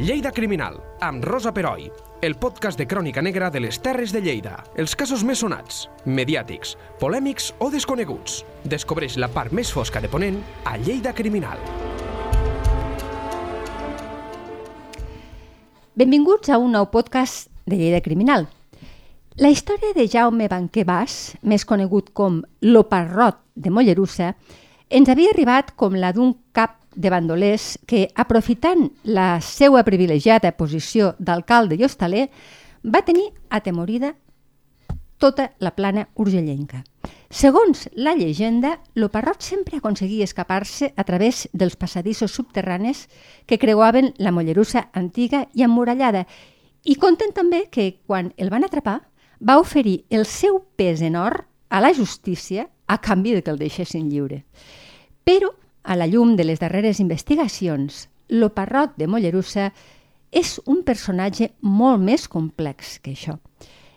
Lleida Criminal, amb Rosa Peroi, el podcast de crònica negra de les Terres de Lleida. Els casos més sonats, mediàtics, polèmics o desconeguts. Descobreix la part més fosca de Ponent a Lleida Criminal. Benvinguts a un nou podcast de Lleida Criminal. La història de Jaume Banquer Bas, més conegut com l'Oparrot de Mollerussa, ens havia arribat com la d'un cap de bandolers que, aprofitant la seva privilegiada posició d'alcalde i hostaler, va tenir atemorida tota la plana urgellenca. Segons la llegenda, l'Oparrot sempre aconseguia escapar-se a través dels passadissos subterranis que creuaven la Mollerussa antiga i emmurallada i conten també que, quan el van atrapar, va oferir el seu pes en or a la justícia a canvi de que el deixessin lliure. Però a la llum de les darreres investigacions, l'Oparrot de Mollerussa és un personatge molt més complex que això.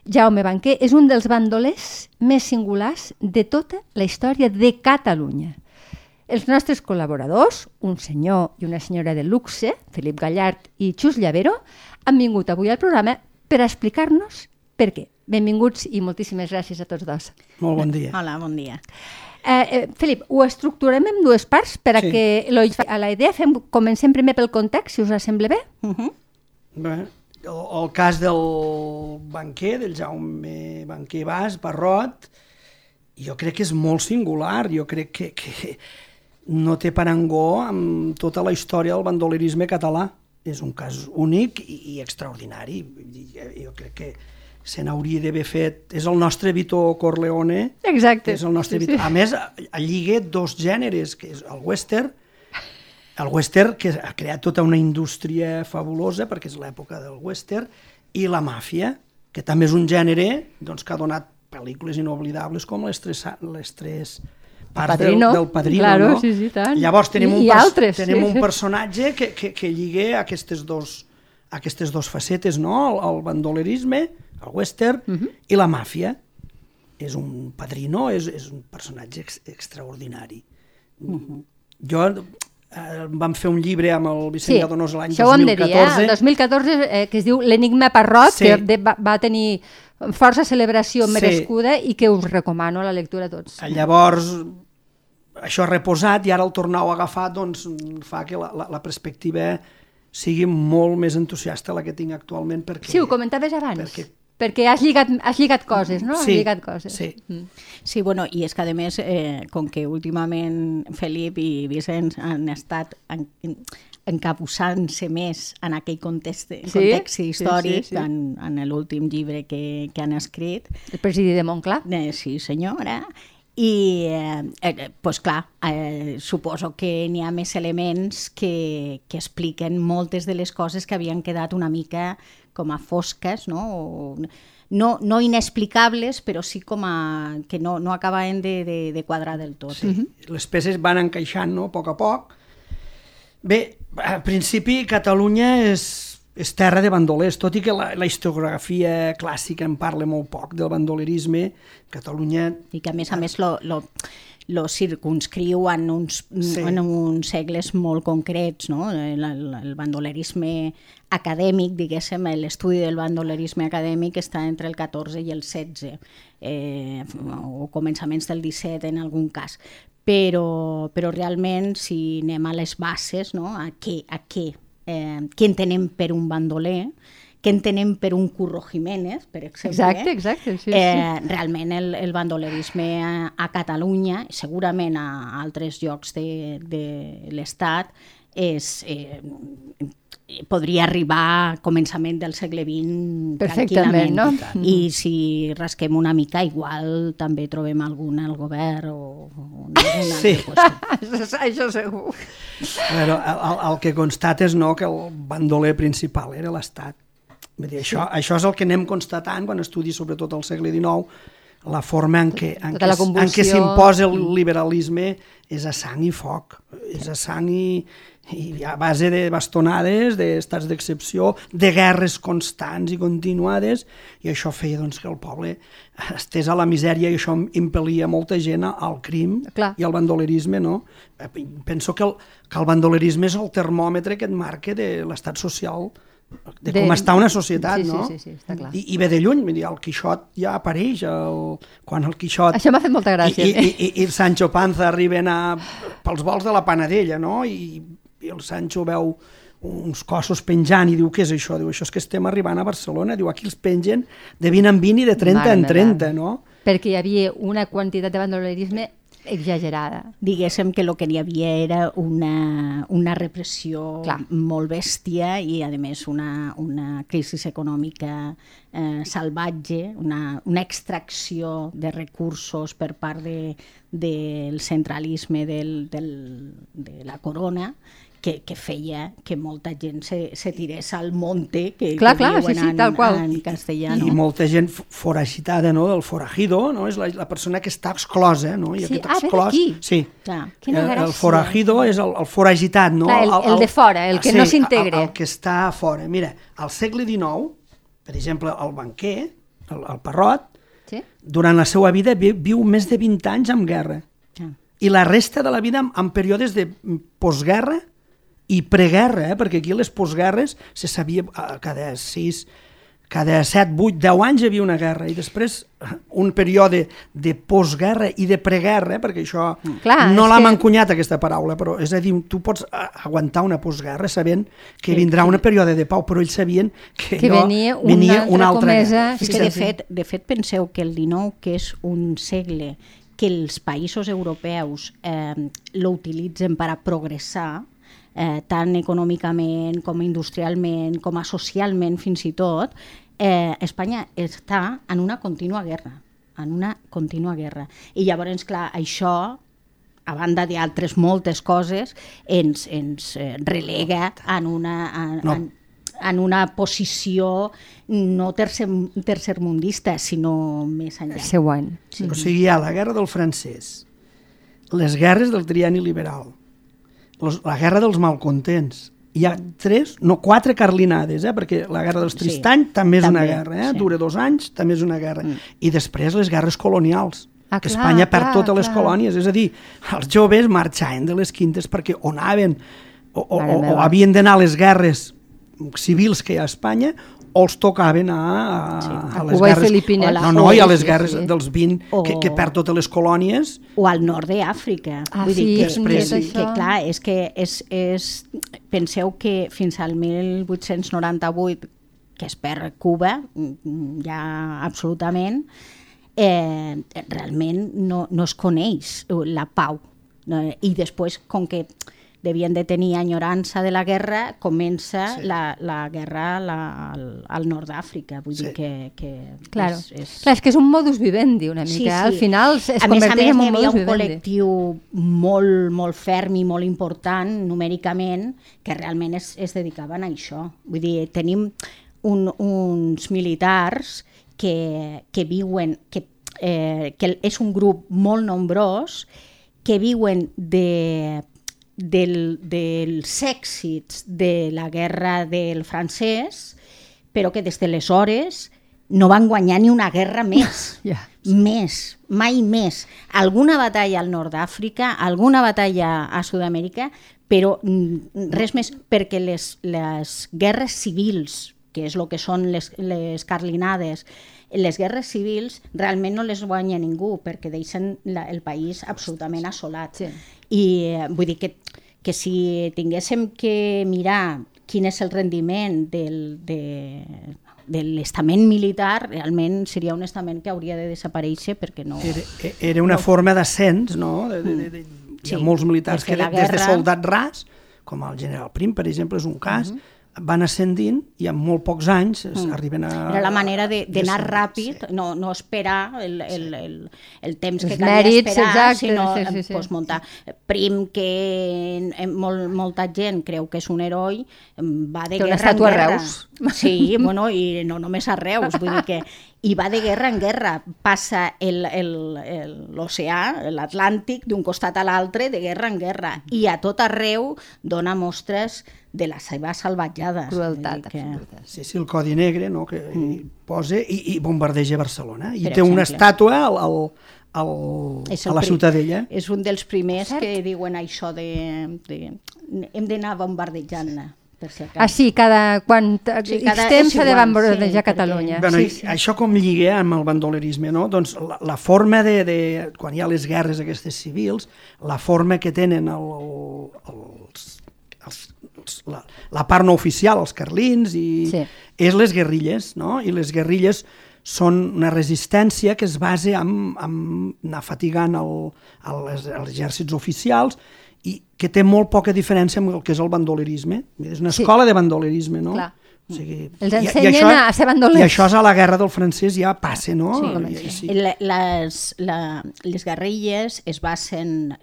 Jaume Banquer és un dels bandolers més singulars de tota la història de Catalunya. Els nostres col·laboradors, un senyor i una senyora de luxe, Felip Gallart i Xus Llavero, han vingut avui al programa per explicar-nos per què. Benvinguts i moltíssimes gràcies a tots dos. Molt bon dia. Hola, bon dia. Eh, eh, Felip, ho estructurem en dues parts per a Sí. que lo, a la idea fem, comencem primer pel context, si us sembla bé. Uh -huh. Bé, el, el cas del banquer, del Jaume Banquer Bas, Barrot, jo crec que és molt singular, jo crec que, que no té parangó amb tota la història del bandolerisme català. És un cas únic i, i extraordinari. Jo crec que se n'hauria d'haver fet... És el nostre Vito Corleone, Exacte. és el nostre Sí, Vito. sí. A més, lliga dos gèneres, que és el western, el western que ha creat tota una indústria fabulosa, perquè és l'època del western, i la màfia, que també és un gènere doncs, que ha donat pel·lícules inoblidables com les tres, les tres parts Padrino, del, del Padrino. claro, no? sí, sí, tant. Llavors tenim, I- un, i altres, tenim sí, un personatge que, que, que lliga aquestes dos, aquestes dos facetes, no? el, el bandolerisme, el western Mhm. i la màfia. És un padrino, és, és un personatge ex, extraordinari. Mhm. Jo eh, vam fer un llibre amb el Sí, Vicent Lladonós l'any això ho hem de dir, eh? 2014. El 2014, eh, que es diu l'Enigma Parrot, Sí. que de, va, va tenir força celebració Sí. merescuda i que us recomano a la lectura a tots. Llavors, això ha reposat i ara el tornar a agafar doncs, fa que la, la, la perspectiva sigui molt més entusiasta la que tinc actualment. Perquè, Sí, ho comentaves abans. perquè- Perquè has lligat, has lligat coses, no? Has Sí, lligat coses. sí. Mm. Sí, bueno, i és que a més, eh, com que últimament Felip i Vicenç han estat en, encabussant-se més en aquell context, Sí, context sí, històric, sí, sí. en, en l'últim llibre que, que han escrit, El president de Montclar. Eh, sí, senyora. I, eh, eh, pues clar, eh, suposo que n'hi ha més elements que, que expliquen moltes de les coses que havien quedat una mica com a fosques, no? O, no, no inexplicables, però sí com a, que no, no acabaven de, de, de quadrar del tot. Sí, les peces van encaixant no? a poc a poc. Bé, al principi Catalunya és, és terra de bandolers, tot i que la, la historiografia clàssica en parla molt poc del bandolerisme. Catalunya I que a més a més lo, lo, lo circunscriu en uns, Sí. en uns segles molt concrets, no? el, el, el bandolerisme acadèmic, diguéssim, l'estudi del bandolerisme acadèmic està entre el 14 i el 16, eh, o començaments del 17 en algun cas. Però, però realment, si anem a les bases, no? a què, a què, eh, què entenem per un bandoler, què entenem per un Curro Jiménez, per exemple, Exacte, exacte, sí, sí. eh, realment el, el bandolerisme a, a Catalunya, segurament a altres llocs de, de l'Estat, és, eh, podria arribar a començament del segle XX Perfectament, tranquil·lament. no? I si rasquem una mica, igual també trobem algun al govern o, o Sí. això, això segur. Però el, el, el que constata és no, que el bandoler principal era l'Estat. Vull dir, això, això és el que anem constatant quan estudis sobretot el segle XIX, la forma en què, en Tota què, en què s'imposa el liberalisme és a sang i foc, és a sang i, i a base de bastonades, d'estats d'excepció, de guerres constants i continuades, i això feia doncs, que el poble estés a la misèria i això impel·lia molta gent al crim Clar. i al bandolerisme. No? Penso que el, que el bandolerisme és el termòmetre que et marca de l'estat social de, De- com està una societat, Sí, sí, no? sí, sí, està clar. I, I ve de lluny, vull dir, el Quixot ja apareix, el, quan el Quixot Això m'ha fet molta gràcia. i, i, i, i el Sancho Panza arriben a, pels vols de la Panadella, no? I, I el Sancho veu uns cossos penjant i diu, què és això? Diu, això és que estem arribant a Barcelona. Diu, aquí els pengen de 20 en 20 i de 30 Mare en meva. 30, no? Perquè hi havia una quantitat de bandolerisme exagerada. Diguéssim que el que hi havia era una, una repressió Clar. molt bèstia i, a més, una, una crisi econòmica eh, salvatge, una, una extracció de recursos per part de, del centralisme del, del, de la corona que, que feia que molta gent se, se tirés al monte que, Clar, que clar, diuen sí, sí, en, tal qual. en castellà. I No? molta gent foragitada, no? El forajido, no? És la, la persona que està exclosa, no? I Sí, aquest ah, ve exclòs... d'aquí. Sí. Clar. Quina el, el forajido és el, el foragitat, no? Clar, el- el de fora, el que no s'integre. El, el que està a fora. Mira, al segle XIX, per exemple, el banquer, el, el Parrot, Sí? durant la seva vida vi- viu més de 20 anys en guerra. Clar. I la resta de la vida en, en períodes de postguerra i preguerra, eh? perquè aquí les postguerres se sabia eh, cada 6, cada 7, 8, 10 anys hi havia una guerra i després eh, un període de postguerra i de preguerra, perquè això Clar, no l'hem que- encunyat aquesta paraula, però és a dir, tu pots eh, aguantar una postguerra sabent que vindrà un període de pau, però ells sabien que, Que no, venia una altra comesa, guerra. És que, de fet, de fet, penseu que el 19, que és un segle que els països europeus eh, l'utilitzen per a progressar, eh, tant econòmicament com industrialment, com a socialment fins i tot, eh, Espanya està en una contínua guerra, en una contínua guerra. I llavors, clar, això a banda d'altres moltes coses, ens, ens eh, relega en una, en, No. en, en una posició no tercer, tercermundista, sinó més enllà. Següent. Sí. O sigui, hi ha la guerra del francès, les guerres del triani liberal, los, la guerra dels malcontents. Hi ha tres, no, quatre carlinades, eh? perquè la guerra dels Sí, Tristany també és una també, guerra, eh? sí. dura dos anys, també és una guerra. Mm. I després les guerres colonials, Ah, que clar, Espanya perd clar, totes les clar. colònies, és a dir, els joves marxaven de les quintes perquè o anaven o, o, o, o havien d'anar a les guerres civils que hi ha a Espanya o els tocaven a, a, Sí, a, a les Cuba i guerres... Filipines. No, no, i a les Sí, guerres sí. dels 20 que, que O- perd totes les colònies o al nord d'Àfrica. Ah, Vull dir sí, que, després que, sí. que, clar, és que és, és, penseu que fins al 1898 que es perd Cuba, ja absolutament, eh, realment no, no es coneix la pau. No? I després, com que devien de tenir enyorança de la guerra, comença Sí. sí. la, la guerra la, al, al nord d'Àfrica. Vull Sí. dir que, que Claro. és, és... Clar, és que és un modus vivendi una mica. Al final es a més a converteix més, en un havia modus un vivendi. col·lectiu molt, molt ferm i molt important numèricament que realment es, es dedicaven a això. Vull dir, tenim un, uns militars que, que viuen, que, eh, que és un grup molt nombrós, que viuen de, del, dels èxits de la guerra del francès, però que des d'aleshores no van guanyar ni una guerra més. Ja. Més, mai més. Alguna batalla al nord d'Àfrica, alguna batalla a Sud-amèrica, però mm, res més perquè les, les guerres civils, que és el que són les, les carlinades, les guerres civils realment no les guanya ningú perquè deixen la, el país absolutament assolat. Sí. I vull dir que, que si tinguéssim que mirar quin és el rendiment del, de, de l'estament militar, realment seria un estament que hauria de desaparèixer perquè no... era, era una forma d'ascens, no? De, de, de, de, hi ha Sí, molts militars de fer que de, la des de guerra. soldat ras, com el general Prim, per exemple, és un cas, uh -huh. Van ascendint i en molt pocs anys mm. arriben a... Era la manera de- d'anar de- ràpid, sí. no, no esperar el, el, el, el temps que Els calia mèrits, esperar, exacte, sinó sí, sí, sí, sí. Pues, muntar. Prim, que eh, molt, molta gent creu que és un heroi, va de Té una guerra en estàtua a. Reus. Sí, bueno, i no només a Reus, vull dir que i va de guerra en guerra, passa el- el- el- l'oceà, l'Atlàntic, d'un costat a l'altre, de guerra en guerra, i a tot arreu dona mostres de la seva salvatjada. Crueltat, que... Sí, sí, el Codi Negre, no?, que mm. posa i, i bombardeja Barcelona. I Per té una exemple. estàtua al, al, al, És a la Ciutadella. És un dels primers Cert. que diuen això de... de hem d'anar bombardejant-la, per si Ah, acaso. sí, cada, quan Sí, X cada- temps s'ha de bombardejar sí, perquè- Catalunya. Bueno, sí, sí. Això com lliga amb el bandolerisme, no? Doncs la, la forma de, de... Quan hi ha les guerres aquestes civils, la forma que tenen el, el, els, els, els, la, la part no oficial, els carlins, i Sí. és les guerrilles, no? I les guerrilles són una resistència que es basa en, en anar fatigant exèrcits oficials i que té molt poca diferència amb el que és el bandolerisme. És una Sí. escola de bandolerisme, no? Clar. O sigui, Els i- i ensenyen això- a ser bandolers. I això és a la guerra del francès ja passa, no? Sí, I- sí. Les, la, les guerrilles es basen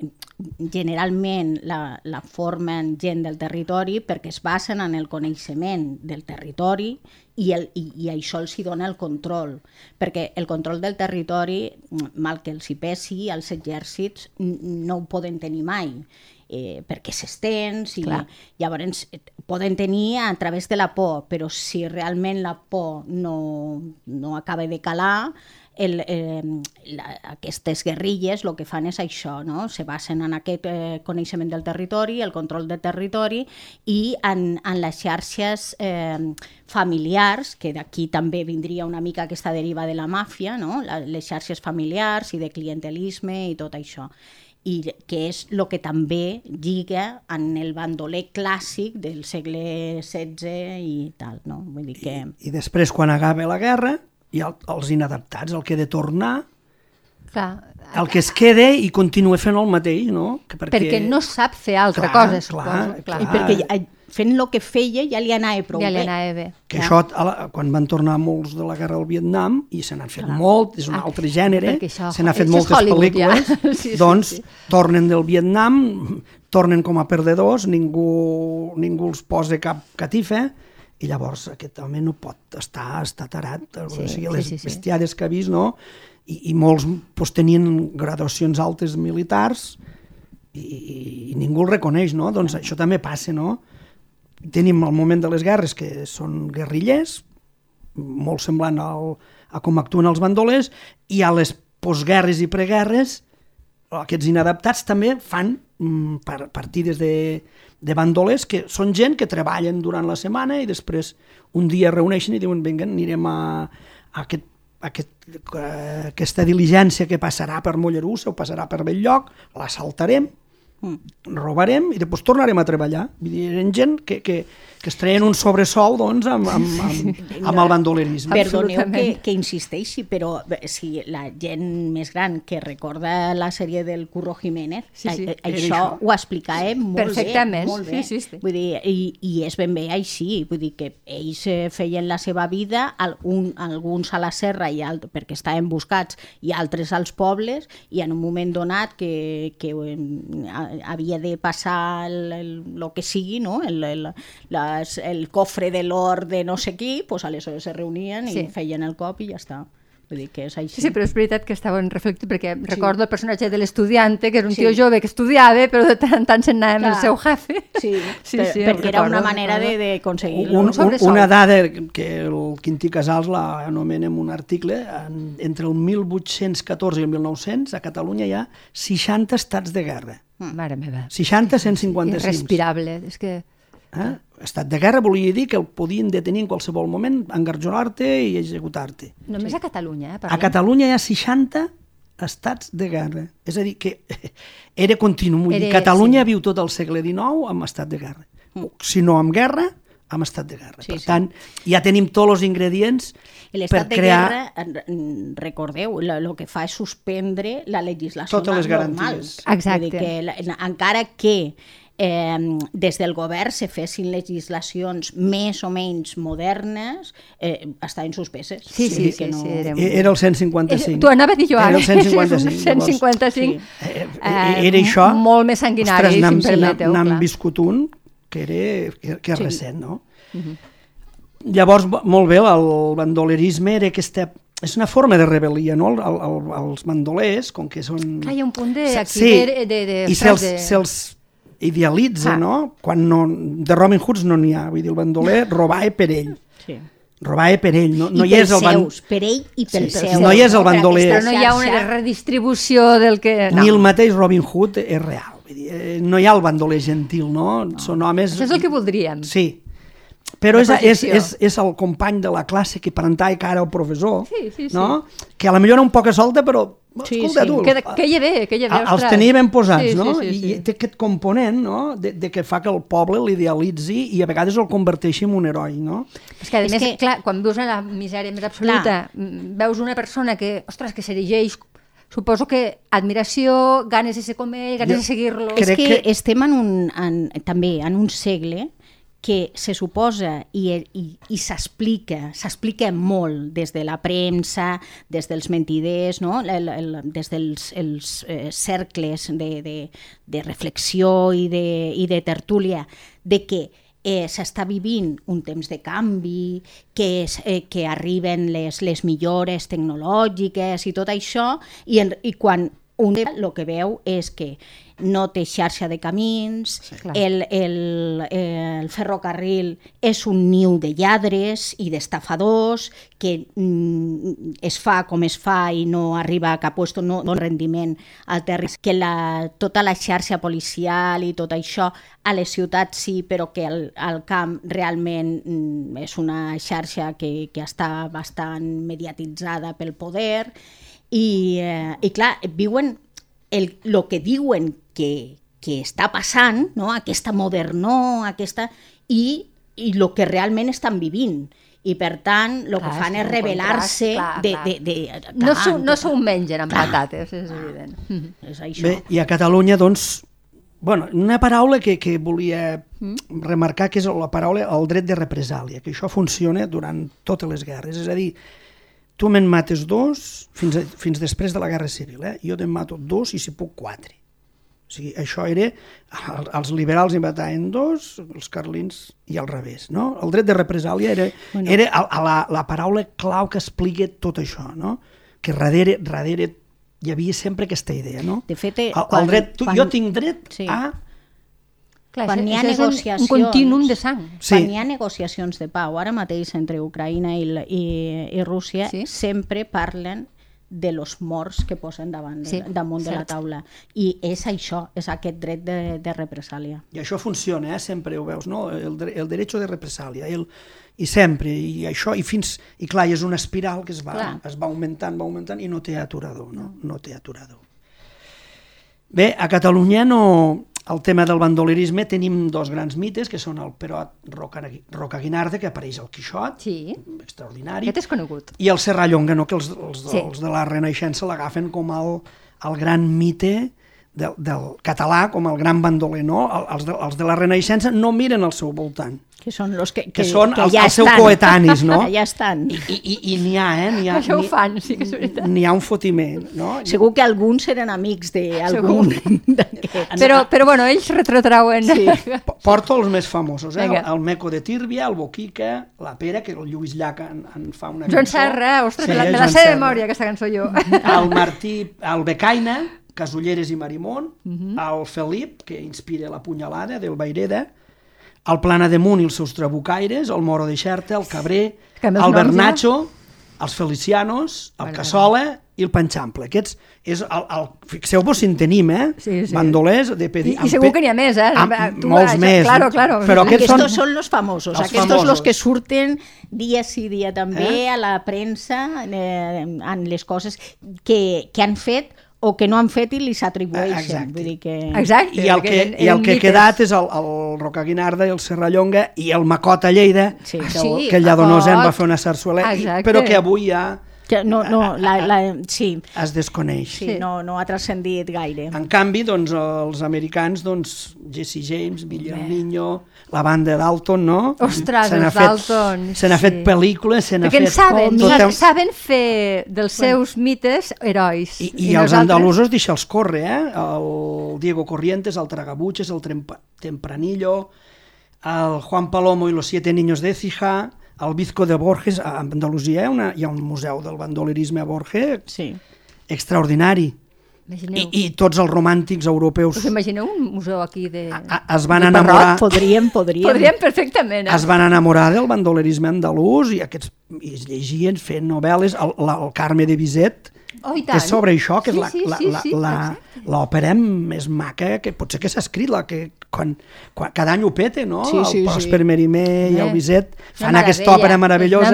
generalment la, la formen gent del territori perquè es basen en el coneixement del territori i, el, i, i això els hi dona el control perquè el control del territori mal que els hi pesi els exèrcits no ho poden tenir mai eh, perquè s'estens i Clar. llavors poden tenir a través de la por, però si realment la por no, no acaba de calar, el, eh, la, aquestes guerrilles el que fan és això, no? se basen en aquest eh, coneixement del territori, el control del territori i en, en les xarxes eh, familiars, que d'aquí també vindria una mica aquesta deriva de la màfia, no? la, les xarxes familiars i de clientelisme i tot això i que és el que també lliga en el bandoler clàssic del segle XVI i tal, no? Vull dir que... I després, quan acaba la guerra, ha el- els inadaptats, el que ha de tornar, Clar, el que es queda i continua fent el mateix, no? Que perquè no sap fer altra Clar, cosa, clar, suposo. clar. I perquè ja, fent el que feia ja li anava prou ja li bé. anava bé. Que Ja. això, la, quan van tornar molts de la guerra del Vietnam, i se n'han fet molt, és un Ah, altre gènere, perquè això- se n'ha fet això és moltes Hollywood, pel·lícules, ja. Sí, sí, doncs sí. tornen del Vietnam, tornen com a perdedors, ningú, ningú els posa cap catifa, i llavors aquest home no pot estar, està tarat, Sí, o sigui, sí, les sí, sí. bestiades que ha vist, no? I, i molts pues, tenien graduacions altes militars i, i, i ningú el reconeix, no? Doncs això també passa, no? Tenim el moment de les guerres que són guerrillers, molt semblant al, a com actuen els bandolers, i a les postguerres i preguerres, aquests inadaptats també fan mm, par partides de, de bandolers que són gent que treballen durant la setmana i després un dia es reuneixen i diuen vinga, anirem a, a aquest, aquest, aquesta diligència que passarà per Mollerussa o passarà per Belllloc, la saltarem, robarem i després tornarem a treballar. Vull dir, eren gent que, que, que es treien un sobresol doncs, amb, amb, amb, amb el bandolerisme. Perdoneu que, que insisteixi, però si la gent més gran que recorda la sèrie del Curro Jiménez, Sí, sí, a- a- era això això. ho explicava molt Perfectament, bé. Molt bé. sí, sí, sí. Vull dir, i, I és ben bé així, vull dir que ells eh, feien la seva vida, algun, alguns a la serra i alt, perquè estaven buscats, i altres als pobles, i en un moment donat que, que eh, havia de passar el, el, lo que sigui, no? el, el, les, el cofre de l'or de no sé qui, pues aleshores se reunien i Sí. feien el cop i ja està. Vull dir que és així. Sí, sí, però és veritat que estava en reflectit perquè recordo el personatge de l'estudiante, que era un Sí. tio jove que estudiava, però de tant en tant se'n anava amb el seu jefe. Sí, sí, per, sí, perquè era recordo, una manera recordo. de- d'aconseguir un, un, sobresou. una dada que el Quintí Casals la anomena en un article, en, entre el 1814 i el 1900 a Catalunya hi ha 60 estats de guerra. Mare meva. 60, 155. Irrespirable. És que... Eh? Estat de guerra volia dir que el podien detenir en qualsevol moment, engarjolar-te i executar-te. Només a Catalunya, eh? A parlem. Catalunya hi ha 60 estats de guerra. És a dir, que era continu. Era- Catalunya sí. viu tot el segle XIX amb estat de guerra. Si no amb guerra, amb estat de guerra. Sí, per sí. tant, ja tenim tots els ingredients per L'estat de crear... guerra, en- recordeu, el que fa és suspendre la legislació Totes les normal. garanties. Exacte. Vull dir que la, encara que eh, des del govern se fessin legislacions més o menys modernes, eh, estaven suspeses. Sí, sí, sí, que no... sí, era- E- Era el Eh, 155. T'ho anava a dir jo Era ara. el 155. És un 155. Eh, eh, era això... Molt més sanguinari, Ostres, si em permeteu, viscut un que, era, que, que és sí. recent, no? Llavors, bo- molt bé, el bandolerisme era aquesta... És una forma de rebel·lia, no? El, el, el, els bandolers, com que són... Clar, hi ha un punt de, aquí de, de, de, I se'ls se idealitza, Ah. no? Quan no, de Robin Hoods no n'hi ha, vull dir, el bandoler robava per ell, Sí. robava per ell, no, no I hi és el ban... seus, per ell i pel Sí, seu. no hi és el bandoler. Però no hi ha una redistribució del que... No. Ni el mateix Robin Hood és real. Vull dir, eh, no hi ha el bandoler gentil, no? no. Són homes... Això és el que voldríem. Sí. Però és, és, és, és el company de la classe que plantava cara al professor, Sí, sí, sí. no? que a la millor era un poca solta, però Sí, escolta sí. tu, Que, que hi ve, que hi ve, a- els tenia ben posats, Sí, no? sí, sí, sí. I té aquest component no? de, de que fa que el poble l'idealitzi i a vegades el converteixi en un heroi, no? És que, a És més, que- clar, quan vius en la misèria més absoluta, mm, veus una persona que, ostres, que s'erigeix, suposo que admiració, ganes de ser com ell, ganes Jo de seguir-lo... crec És que, que- que estem en un, en, també en un segle que se suposa i, i, i s'explica, s'explica molt des de la premsa, des dels mentiders, no? el, el, des dels els, eh, cercles de, de, de reflexió i de, i de tertúlia, de que eh, s'està vivint un temps de canvi, que, és, eh, que arriben les, les millores tecnològiques i tot això, i, en, i quan un el que veu és que no té xarxa de camins, clar. el, el, el ferrocarril és un niu de lladres i d'estafadors, que mm, es fa com es fa i no arriba a cap lloc, no dona rendiment al territori, que la, tota la xarxa policial i tot això a les ciutats sí, però que al, al camp realment mm, és una xarxa que, que està bastant mediatitzada pel poder i, eh, i clar, viuen el, lo que diuen que, que està passant, no? aquesta modernor, aquesta, i, i lo que realment estan vivint. I per tant, el que Clar, fan és clar, de, clar. de, de, No clar, s'ho no s'ho clar, mengen amb patates, és evident. Mhm. És això. Bé, i a Catalunya, doncs, bueno, una paraula que, que volia Mm. remarcar, que és la paraula el dret de represàlia, que això funciona durant totes les guerres. És a dir, tu me'n mates dos fins, a, fins després de la Guerra Civil, eh? jo te'n mato dos i si puc quatre. O sigui, això era, el- els liberals hi mataven dos, els carlins i al revés, no? El dret de represàlia era, bueno. era a, a la, la paraula clau que explica tot això, no? Que darrere, darrere hi havia sempre aquesta idea, no? De fet, eh, el, quan- el dret, tu, quan- jo tinc dret Sí. a... Clar, Quan hi ha negociacions- Un continuum de sang. Sí. Quan hi ha negociacions de pau, ara mateix entre Ucraïna i, i, i Rússia, Sí. sempre parlen de los morts que posen davant, Sí, sí, damunt de la cert. taula. I és això, és aquest dret de, de represàlia. I això funciona, eh? sempre ho veus, no? El, el derecho de represàlia, el, i sempre, i això, i fins, i clar, és una espiral que es va, Clar. es va augmentant, va augmentant, i no té aturador, no? No té aturador. Bé, a Catalunya no... El tema del bandolerisme tenim dos grans mites, que són el Perot Roca, Roca Guinarda, que apareix al Quixot, Sí, extraordinari, aquest és conegut. i el Serrallonga, no? que els, els, Sí. els de la Renaixença l'agafen com el, el gran mite del, del català, com el gran bandoler. No? El- Els, de, els de la Renaixença no miren al seu voltant. Que són los que, Que són els- ja els seus coetanis, no? ja estan. I, i, i, n'hi ha, eh? N'hi ha, Això ho fan, sí que és veritat. N'hi ha un fotiment, no? Segur que alguns eren amics d'algun d'aquests. Però, però bueno, ells retrotrauen... Sí. Porto els més famosos, eh? El, Vinga. el Meco de Tírbia, el Boquica, la Pera, que el Lluís Llach en, en fa una Joan cançó. Serra, ostres, Sí, me la, me la Joan sé de memòria, aquesta cançó jo. el Martí, el Becaina, Casulleres i Marimón, Mhm. el Felip, que inspira la punyalada del Baireda, el Plana de Munt i els seus trabucaires, el Moro de Xerta, el Cabrer, Que amb els el noms ja- Bernacho, els Felicianos, el Cassola i el Panxample. Aquests és el, el fixeu-vos si en tenim, eh? Sí, sí. Bandolers de pedi... I- i segur pe- que n'hi ha més, eh? Amb, Tu molts vas, més. claro, claro. Però aquests Aquests són... són los famosos, Els aquests famosos. los que surten dia sí dia també Eh? a la premsa eh, en les coses que, que han fet o que no han fet i li s'atribueixen. Exacte. Vull dir que... Exacte. I el que, i el que ha quedat és el, el Rocaguinarda i el Serrallonga i el Macot a Lleida, Sí. que, Sí, el, que el Lladonós en va fer una sarsuela, i, però que avui ja Que no, no, la, la, sí, es desconeix. sí, sí. No, no ha transcendit gaire. En canvi, doncs, els americans, doncs, Jesse James, Guillerminho, la banda Dalton, no? Ostres, els fet- Dalton, Se n'ha sí. fet pel·lícules, se n'ha Perquè fet... en saben, tot el- saben fer dels seus mites herois. I, i, els andalusos deixa'ls córrer, eh? El Diego Corrientes, el Tragabuches, el Trempa, Tempranillo, el Juan Palomo i los siete niños de Écija, el Bizco de Borges, a Andalusia hi ha, una, hi ha un museu del bandolerisme a Borges Sí. extraordinari. Imagineu, I, I tots els romàntics europeus us imagineu un museu aquí de... a- es van De enamorar... Parrot, podríem, podríem. Podríem perfectament. Eh? es van enamorar del bandolerisme andalús i aquests i es llegien fent novel·les. El, la, el Carme de Bizet Oh, i tant. és sobre això, que és Sí, la- sí, la- sí, la- sí, exacte. l'òpera més maca que potser que s'ha escrit, la que quan, quan, cada any ho pete, no? Sí, sí, el sí. Pròsper Merimé i el Eh, Bizet fan aquesta òpera meravellosa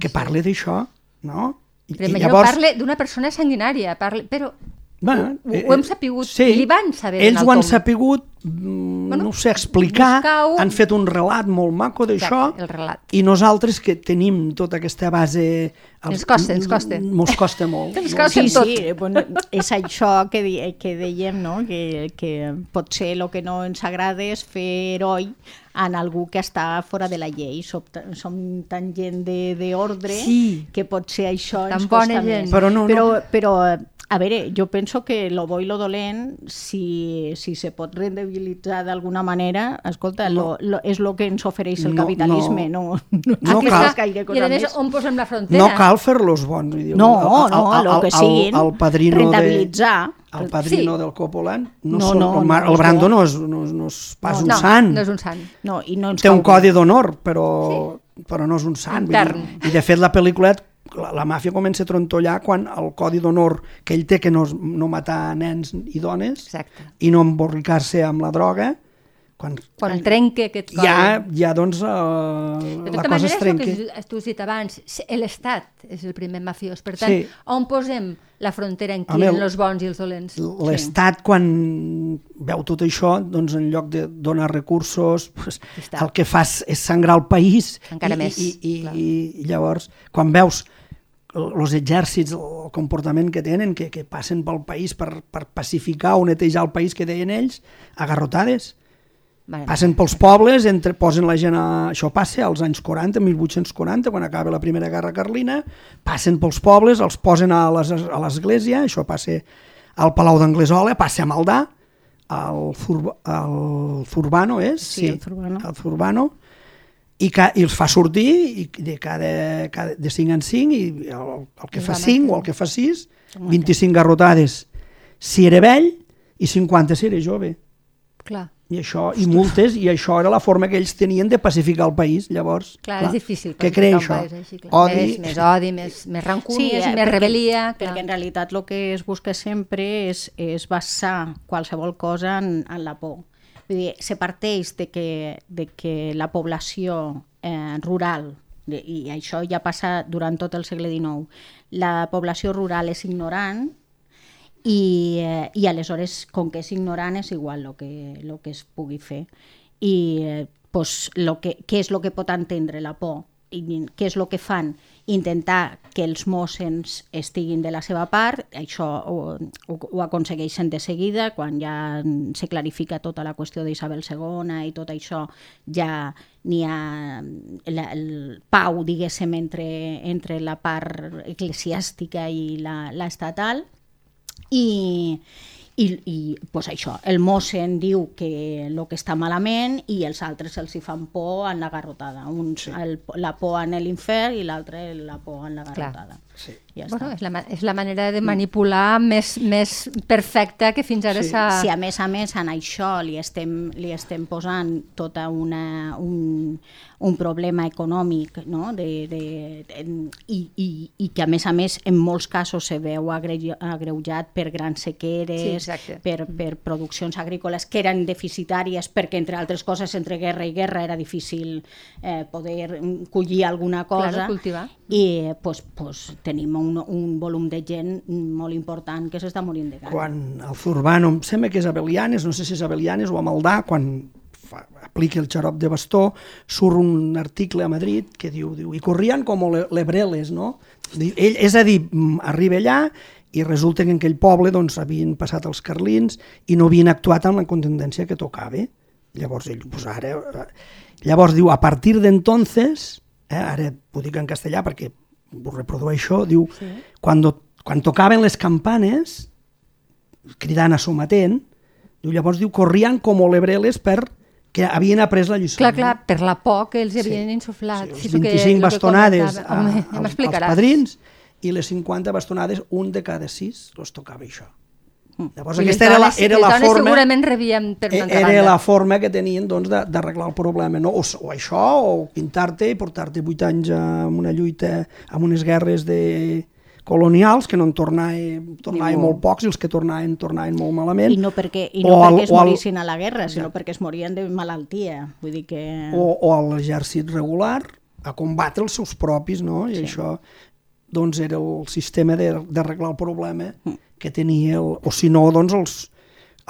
que parla d'això, no? I, Però imagineu, parle d'una persona sanguinària, parle... però Bueno, ho, ho hem sapigut, sí, li van saber ells ho han sapigut, mm, Bueno, no ho sé, explicar, buscar-ho. han fet un relat molt maco d'això, i nosaltres que tenim tota aquesta base... Ens costa, ens costa. Ens costa molt. Ens costa. Sí, tot. sí, bueno, és això que, di que dèiem, no? que, que potser el que no ens agrada és fer heroi en algú que està fora de la llei. Som, som tan gent de- d'ordre Sí. que potser això Tan ens bona costa gent. més. Però no, no. però, però, a veure, jo penso que lo bo i lo dolent, si, si se pot rendibilitzar d'alguna manera, escolta, lo, lo, és el que ens ofereix el No, capitalisme, no, no, No no, cal. gaire I cosa a més, més. on posem la frontera? No cal fer-los bons. Vull dir, No, el- no, el- el, el- que el- siguin, El padrino de, el padrino Sí. del Coppola no, No, són, no, el, Mar- no, el Brando no. no és, no, no és pas no, un sant. No és un sant. No, i no ens té un codi d'honor, però, però no és un sant. vull Intern. dir. I de fet la pel·lícula, la, la màfia comença a trontollar quan el codi d'honor que ell té que no, no matar nens i dones Exacte. i no emborricar-se amb la droga, quan, Quan trenque aquest codi. ja, ja doncs uh, De la tota cosa manera, es trenca. que tu has dit abans, l'Estat és el primer mafiós. Per tant, Sí. on posem la frontera en qui els bons i els dolents? L'estat, quan veu tot això, doncs en lloc de donar recursos, pues, Està. el que fas és sangrar el país. Encara I, més, I, i, clar. i, llavors, quan veus els exèrcits, el comportament que tenen, que, que passen pel país per, per pacificar o netejar el país que deien ells, agarrotades. Mare Passen pels pobles, entre, posen la gent a... Això passa als anys 40, 1840, quan acaba la Primera Guerra Carlina, passen pels pobles, els posen a les- a l'església, això passa al Palau d'Anglesola, passa a Maldà, al, Fur, al Zurbano, és? Sí, el Zurbano. El Zurbano, i, ca, i els fa sortir i de, cada, cada, de 5 en 5 i el, el que Els fa va 5 o el que fa 6 25 garrotades. Si era vell i 50 si era jove. Clar, i això, i multes, i això era la forma que ells tenien de pacificar el país, llavors. clar, és difícil. Què pacificar crea un això? país Així, clar. Odi. Més, més odi, més, més rancúnies, eh, més rebel·lia. Clar. Perquè en realitat el que es busca sempre és, és basar qualsevol cosa en, en la por. Vull dir, se parteix de que, de que la població eh, rural, i això ja passa durant tot el segle XIX, la població rural és ignorant i, eh, i aleshores, com que és ignorant, és igual el que, lo que es pugui fer. I eh, pues, lo que, què és el que pot entendre la por? I què és el que fan? Intentar que els mossens estiguin de la seva part, això ho, ho, ho aconsegueixen de seguida, quan ja se clarifica tota la qüestió d'Isabel II i tot això, ja n'hi ha la, el pau, diguéssim, entre, entre la part eclesiàstica i la, la i, i, i pues això, el mossen diu que el que està malament i els altres els hi fan por en la garrotada. Un, sí. el, la por en l'infern i l'altre la por en la garrotada. Sí. Ja Bueno, està. és la, és la manera de manipular més, més perfecta que fins ara Sí. s'ha... Si a més a més en això li estem, li estem posant tota una, un, un problema econòmic no? de, de, de, i, i, i que a més a més en molts casos se veu agreu- agreujat per grans Sí, sequeres, exacte. per, per produccions agrícoles que eren deficitàries perquè entre altres coses entre guerra i guerra era difícil eh, poder mm, collir alguna cosa Claro, cultivar. i pues, pues, tenim un, un volum de gent molt important que s'està morint de gana. Quan el Zurbano, em sembla que és a Belianes, no sé si és a Belianes o a Maldà, quan fa, aplica el xarop de bastó, surt un article a Madrid que diu, diu i corrien com le- lebreles, no? Ell, és a dir, mm, arriba allà i resulta que en aquell poble doncs, havien passat els carlins i no havien actuat amb la contundència que tocava. Llavors ell, pues ara, eh, llavors diu, a partir d'entonces, eh, ara ho dic en castellà perquè ho reprodueixo, diu, sí. quan, quan tocaven les campanes, cridant a sometent, diu, llavors diu, corrien com lebreles per que havien après la lliçó. Clar, clar, per la por que els Sí. havien insuflat. Sí, Sí, els el que- 25 el que bastonades comentava. a, Home, als, als padrins i les 50 bastonades, un de cada sis los tocava això. Llavors I aquesta era la, era la forma... segurament rebien per una altra era banda. la forma que tenien doncs, de- d'arreglar el problema, no? o, o això, o pintar-te i portar-te 8 anys en una lluita, en unes guerres de colonials que no en tornaven, tornaven molt pocs i els que tornaven, tornaven molt malament. I no perquè, i O no al- perquè es o al- morissin a la guerra, sinó perquè es morien de malaltia. Vull dir que... o, o a l'exèrcit regular a combatre els seus propis, no? I Sí. això doncs era el sistema de- d'arreglar el problema que tenia, el, o si no, doncs els,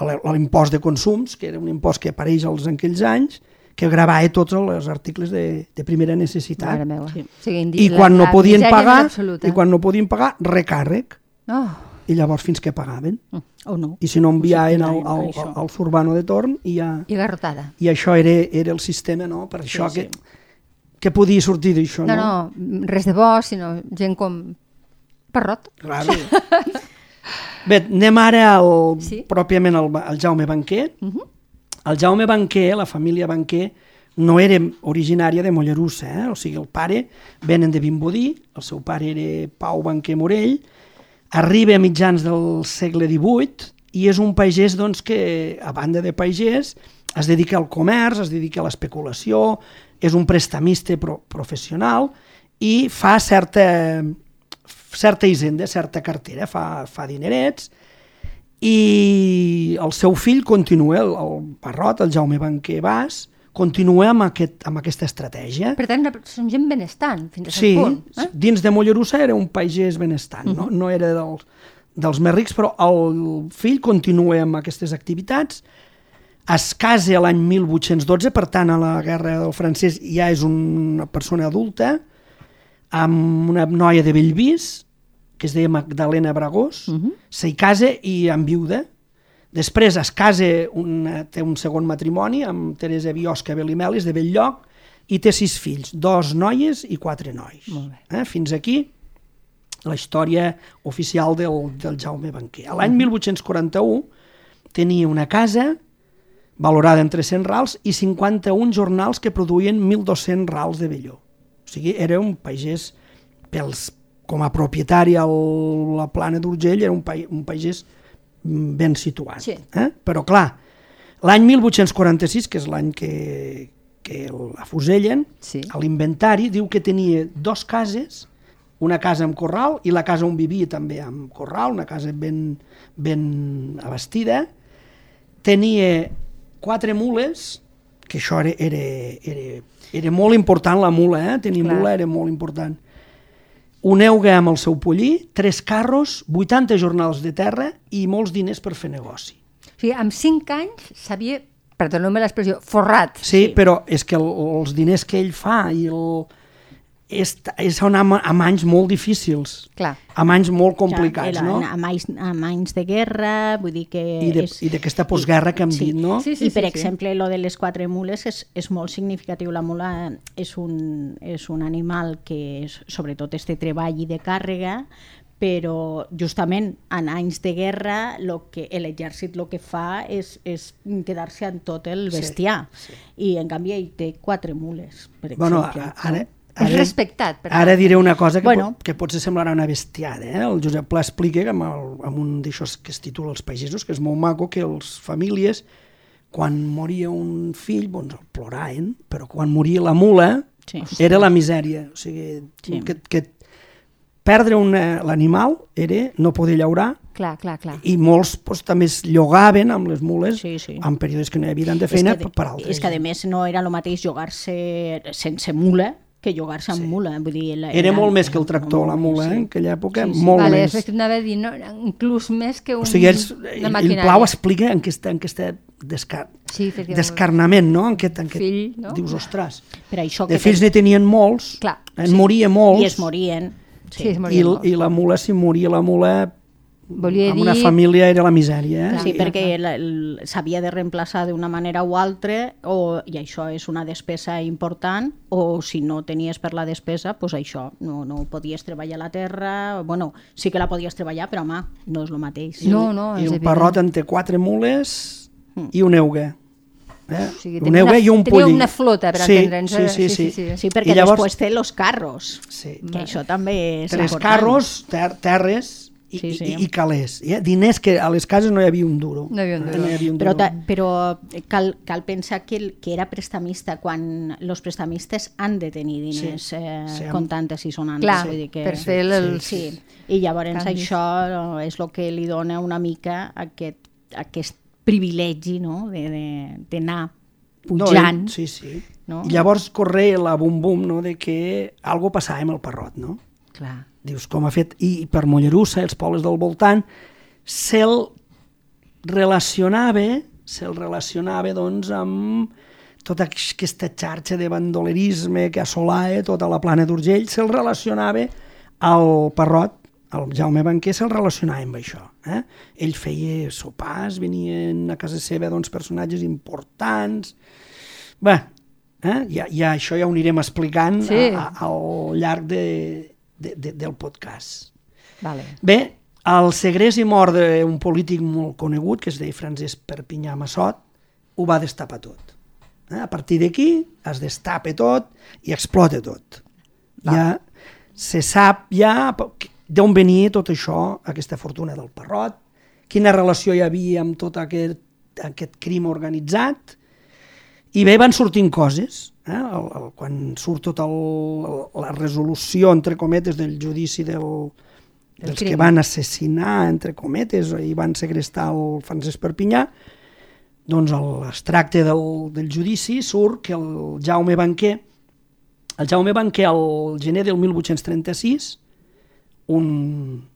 el- l'impost de consums, que era un impost que apareix als en aquells anys, que gravava tots els articles de, de primera necessitat. Sí. O sigui, I la- quan no podien pagar, i quan no podien pagar, recàrrec. Oh, I llavors fins que pagaven. O no. I si no enviaven al, al, al, al Zurbano de torn i ja... I garrotada. I això era, era el sistema, no? Per això sí. que, que podia sortir d'això, No, no, res de bo, sinó gent com Parrot. Claro. Bé, anem ara al, Sí. pròpiament al, al Jaume Banquer. Uh -huh. El Jaume Banquer, la família Banquer, no era originària de Mollerussa, eh? o sigui, el pare venen de Vimbodí, el seu pare era Pau Banquer Morell, arriba a mitjans del segle XVIII i és un pagès doncs, que, a banda de pagès, es dedica al comerç, es dedica a l'especulació, és un prestamista pro professional i fa certa, certa hisenda, certa cartera, fa, fa dinerets, i el seu fill continua, el, el Parrot, el Jaume Banquer Bas, continua amb, aquest, amb aquesta estratègia. Per tant, són gent benestant, fins a Sí, punt. Eh? dins de Mollerussa era un pagès benestant, no, no era dels, dels més rics, però el fill continua amb aquestes activitats, es casa l'any 1812, per tant, a la guerra del francès ja és una persona adulta, amb una noia de Bellvís, que es deia Magdalena Bragós, uh -huh. s'hi casa i enviuda. Després es casa, una, té un segon matrimoni amb Teresa Biosca Belimelis de Belllloc i té sis fills, dos noies i quatre nois. Molt Eh? Fins aquí la història oficial del, del Jaume Banquer. A L'any 1841 tenia una casa valorada en 300 rals i 51 jornals que produïen 1.200 rals de velló. O sigui, era un pagès, pels, com a propietari a la plana d'Urgell, era un, pa, un pagès ben situat. Sí. Eh? Però clar, l'any 1846, que és l'any que, que l'afusellen, Sí. a l'inventari diu que tenia dos cases, una casa amb corral i la casa on vivia també amb corral, una casa ben, ben abastida. Tenia quatre mules, que això era, era, era, era molt important la mula, eh? tenir Clar. mula era molt important. Un euga amb el seu pollí, tres carros, 80 jornals de terra i molts diners per fer negoci. O sigui, amb cinc anys s'havia, perdoneu-me l'expressió, forrat. Sí, sí, però és que el, els diners que ell fa i el, és, és són amb, amb anys molt difícils, Clar. amb anys molt Ja, complicats, era no? Amb anys, amb anys de guerra, vull dir que... I de- és, i d'aquesta postguerra que hem dit, no? Sí, I per sí, sí. exemple, lo de les quatre mules és, és molt significatiu. La mula és un, és un animal que és, sobretot és de treball i de càrrega, però justament en anys de guerra lo que l'exèrcit el que fa és, és quedar-se en tot el Sí, bestiar. I en canvi ell té quatre mules, per Bueno, exemple. a- ara, És respectat. Per ara diré una cosa que, Bueno. pot, que potser semblarà una bestiada. Eh? El Josep Pla explica que amb, el, amb un d'aixòs que es titula Els pagesos, que és molt maco, que les famílies, quan moria un fill, doncs el ploraven, però quan moria la mula, Sí. era la misèria. O sigui, Sí. que, que perdre una- l'animal era no poder llaurar Clar, clar, clar. i molts doncs, també es llogaven amb les mules Sí, sí. en períodes que no hi havia tant de feina és que, per, altres. És que a més no era el mateix jugar-se sense mula que llogar-se amb Sí. mula. Vull dir, la, Era molt més que el tractor, la mula, eh? en aquella època, Sí, sí. molt vale, més. és que anava a dir, no, inclús més que un, O sigui, ells, una el, el maquinària. Plau explica en aquest, en aquest descar, Sí, descarnament, no? En aquest, en aquest, Fill, no? Dius, ostres, Per això de que fills n'hi tenien molts, Clar, en moria molts, I es morien. Sí, es i, morien molts. i la mula, si moria la mula, Volia amb una dir- família era la misèria. Eh? Sí, perquè la- el- s'havia de reemplaçar d'una manera o altra, o, i això és una despesa important, o si no tenies per la despesa, doncs això, no, no podies treballar la terra, bueno, sí que la podies treballar, però home, no és el mateix. No, no, I és el evident. parrot en té quatre mules Mm. i un eugue. Eh? O sigui, un eugue una- i un tenia una flota, per sí, entendre'ns, Sí, eh? sí, Sí, sí. sí, sí. Sí, perquè I llavors, després té els carros, Sí. que això també és Tres important. carros, ter terres i, Sí, sí. i, i calés. Eh? Diners que a les cases no hi havia un duro. No hi havia un Eh, duro. hi havia un Però, duro. ta, però cal, cal pensar que, el, que era prestamista quan els prestamistes han de tenir diners Sí, eh, sí, comptantes i sonantes. Clar, vull dir que... per fer els... Sí, i llavors Canvis. això és el que li dona una mica aquest, aquest privilegi no? de- de- d'anar pujant. No, sí, sí. no? I llavors corre la bum-bum no? de que algo passava amb el parrot, no? Clar. Dius, com ha fet... I per Mollerussa, els pobles del voltant, se'l relacionava, se'l relacionava, doncs, amb tota aquesta xarxa de bandolerisme que assolava tota la plana d'Urgell, se'l relacionava al Parrot, el Jaume Banquer se'l relacionava amb això. Eh? Ell feia sopars, venien a casa seva doncs, personatges importants... Bé, eh? ja, ja, això ja ho anirem explicant Sí. a, a, al llarg de, de, de, del podcast. Vale. Bé, el segrest i mort d'un polític molt conegut, que es deia Francesc Perpinyà Massot, ho va destapar tot. Eh? A partir d'aquí es destapa tot i explota tot. Ja se sap ja d'on venia tot això, aquesta fortuna del Parrot, quina relació hi havia amb tot aquest, aquest crim organitzat, i bé, van sortint coses. Eh? El, el, quan surt tota la resolució, entre cometes, del judici del, dels crim. que van assassinar, entre cometes, i van segrestar el Francesc Perpinyà, doncs tracta del, del judici, surt que el Jaume Banquer, el Jaume Banquer, al gener del 1836, un,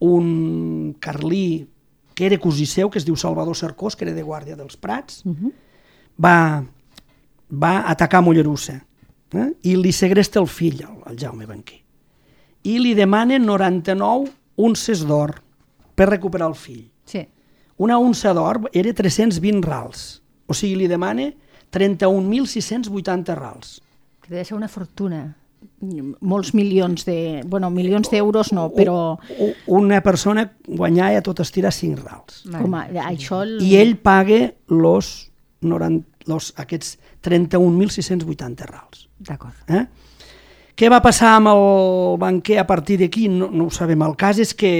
un carlí que era cosí seu, que es diu Salvador Cercós, que era de guàrdia dels Prats, uh -huh. va, va atacar Mollerussa eh? i li segresta el fill, el, el Jaume Banquer. I li demanen 99 unces d'or per recuperar el fill. Sí. Una unça d'or era 320 rals, o sigui, li demana 31.680 rals. Que deve ser una fortuna. Molts milions de... Bueno, milions d'euros no, però Una persona guanyava a tot estirar 5 rals. com a, això... El... I ell paga los 90, los, aquests 31.680 rals. D'acord. Eh? Què va passar amb el banquer a partir d'aquí? No, no ho sabem. El cas és que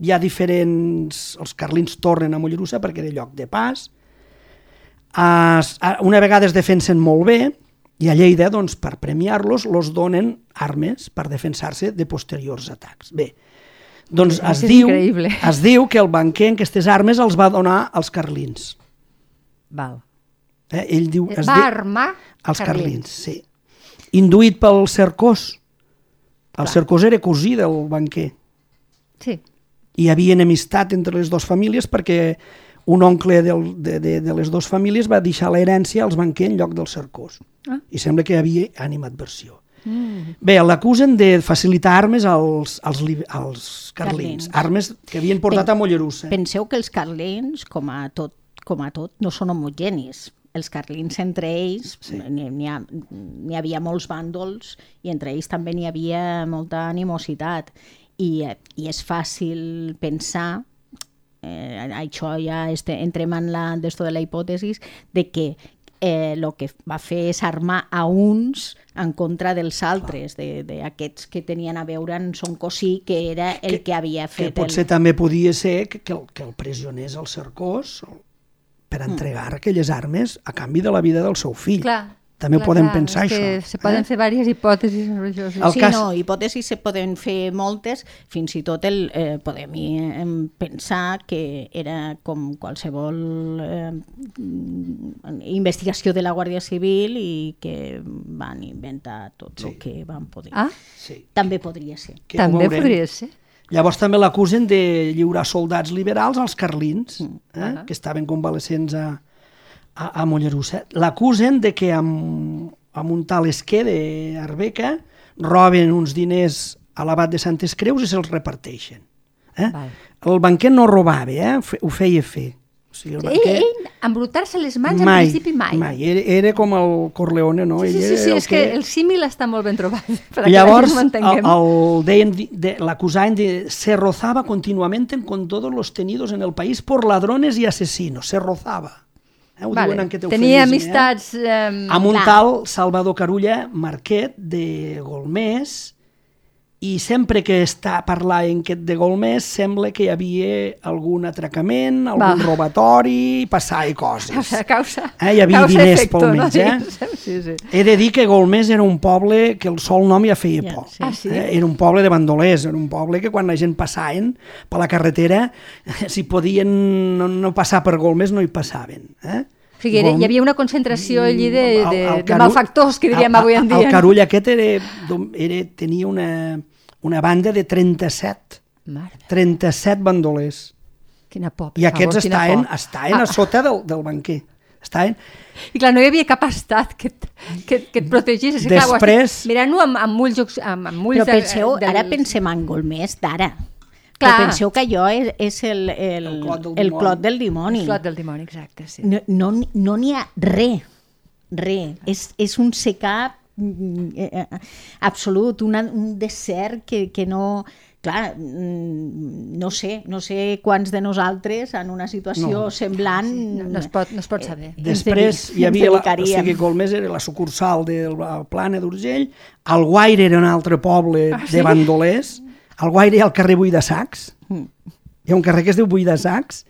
hi ha diferents... Els carlins tornen a Mollerussa perquè era lloc de pas. Es, a- una vegada es defensen molt bé i a Lleida, doncs, per premiar-los, los donen armes per defensar-se de posteriors atacs. Bé, doncs es diu, increïble. es diu que el banquer en aquestes armes els va donar als carlins. Val. Eh? Ell diu... Es Va diu, armar els carlins, sí. Induït pel Cercós. El Cercós era cosí del banquer. Sí. Hi havia enemistat entre les dues famílies perquè un oncle del, de, de, de les dues famílies va deixar l'herència als banquer en lloc del Cercós. Ah. I sembla que hi havia animadversió. Mm. Bé, l'acusen de facilitar armes als, als, als carlins, Carlins. armes que havien portat Pen- a Mollerussa. Penseu que els carlins, com a tot, com a tot no són homogenis. Els carlins entre ells, Sí. n'hi n'hi ha, n'hi havia molts bàndols i entre ells també n'hi havia molta animositat. I, eh, I és fàcil pensar, eh, això ja este, entrem en la, d'esto de la hipòtesi, de que eh, el que va fer és armar a uns en contra dels altres, de- d'aquests que tenien a veure en son cosí, que era el que, que havia que fet potser el... també podia ser que, que, el, que el pressionés al Cercós per Mm. entregar aquelles armes a canvi de la vida del seu fill. Clar. També Clar, podem clar, pensar és això. Se poden eh? fer diverses hipòtesis sobre això. Sí. Sí, cas- no, hipòtesis se poden fer moltes, fins i tot el, eh, podem eh, pensar que era com qualsevol eh, investigació de la Guàrdia Civil i que van inventar tot sí. el que van poder. Ah, Sí. També podria ser. Que també veurem. podria ser. Llavors també l'acusen de lliurar soldats liberals als carlins, Mm. eh, Ah. que estaven convalescents a, a, a Mollerussa. L'acusen de que amb, amb un tal esquer d'Arbeca roben uns diners a l'abat de Santes Creus i se'ls reparteixen. Eh? Val. El banquer no robava, eh? Ho feia fer. Sigui, el Ell, banquer... ell embrutar-se les mans mai, en principi mai. mai. Era, era com el Corleone, no? Sí, sí, Ell sí, sí el és que el símil està molt ben trobat. Per Llavors, que el, el deien, de, l'acusaven de se rozaba continuamente con todos los tenidos en el país por ladrones y asesinos. Se rozaba. Eh? Ho diuen en aquest Tenia eufemisme, amistats... Eh? Eh? Amb un Clar. tal Salvador Carulla Marquet de Golmés i sempre que està parlant aquest de Golmés sembla que hi havia algun atracament, algun Va. robatori, passava coses. Causa, causa, Eh, hi havia causa diners efecto, pel mig, eh? No? Sí, sí. He de dir que Golmés era un poble que el sol nom ja feia Ja, por. sí. Ah, sí? Eh, Era un poble de bandolers, era un poble que quan la gent passaven per la carretera, si podien no, no passar per Golmés no hi passaven. Eh? O sigui, era, Gol- hi havia una concentració allí de, El- de, el de Caru- malfactors, que diríem el- avui en el- dia. El Carull aquest era, era, tenia una, una banda de 37, Mare meva, 37 bandolers. quina por. I aquests favor, quina estaven, por. estaven Ah, a sota del, del banquer. Estaven, I clar, no hi havia cap estat que, et- que, que et protegís. Clar, Després- Mirant-ho amb, amb ulls, amb, amb ulls Però de- penseu, del- ara pensem en Golmés d'ara. Clar. Però penseu que allò és, és el, el, El clot del el dimoni. clot del dimoni. El clot del dimoni, exacte, sí. No no n'hi- no n'hi ha res, res. És, és un secà mm, eh, eh, absolut, una, un desert que, que no... Clar, mm, no sé, no sé quants de nosaltres en una situació No. semblant... No, no, es pot, no es pot saber. ens Després hi havia, la, o sigui, Golmés era la sucursal de la Plana d'Urgell, el Guaire era un altre poble Ah, sí? de bandolers, el Guaire hi ha el carrer Buidasacs, Mm. hi ha un carrer que es diu Buidasacs,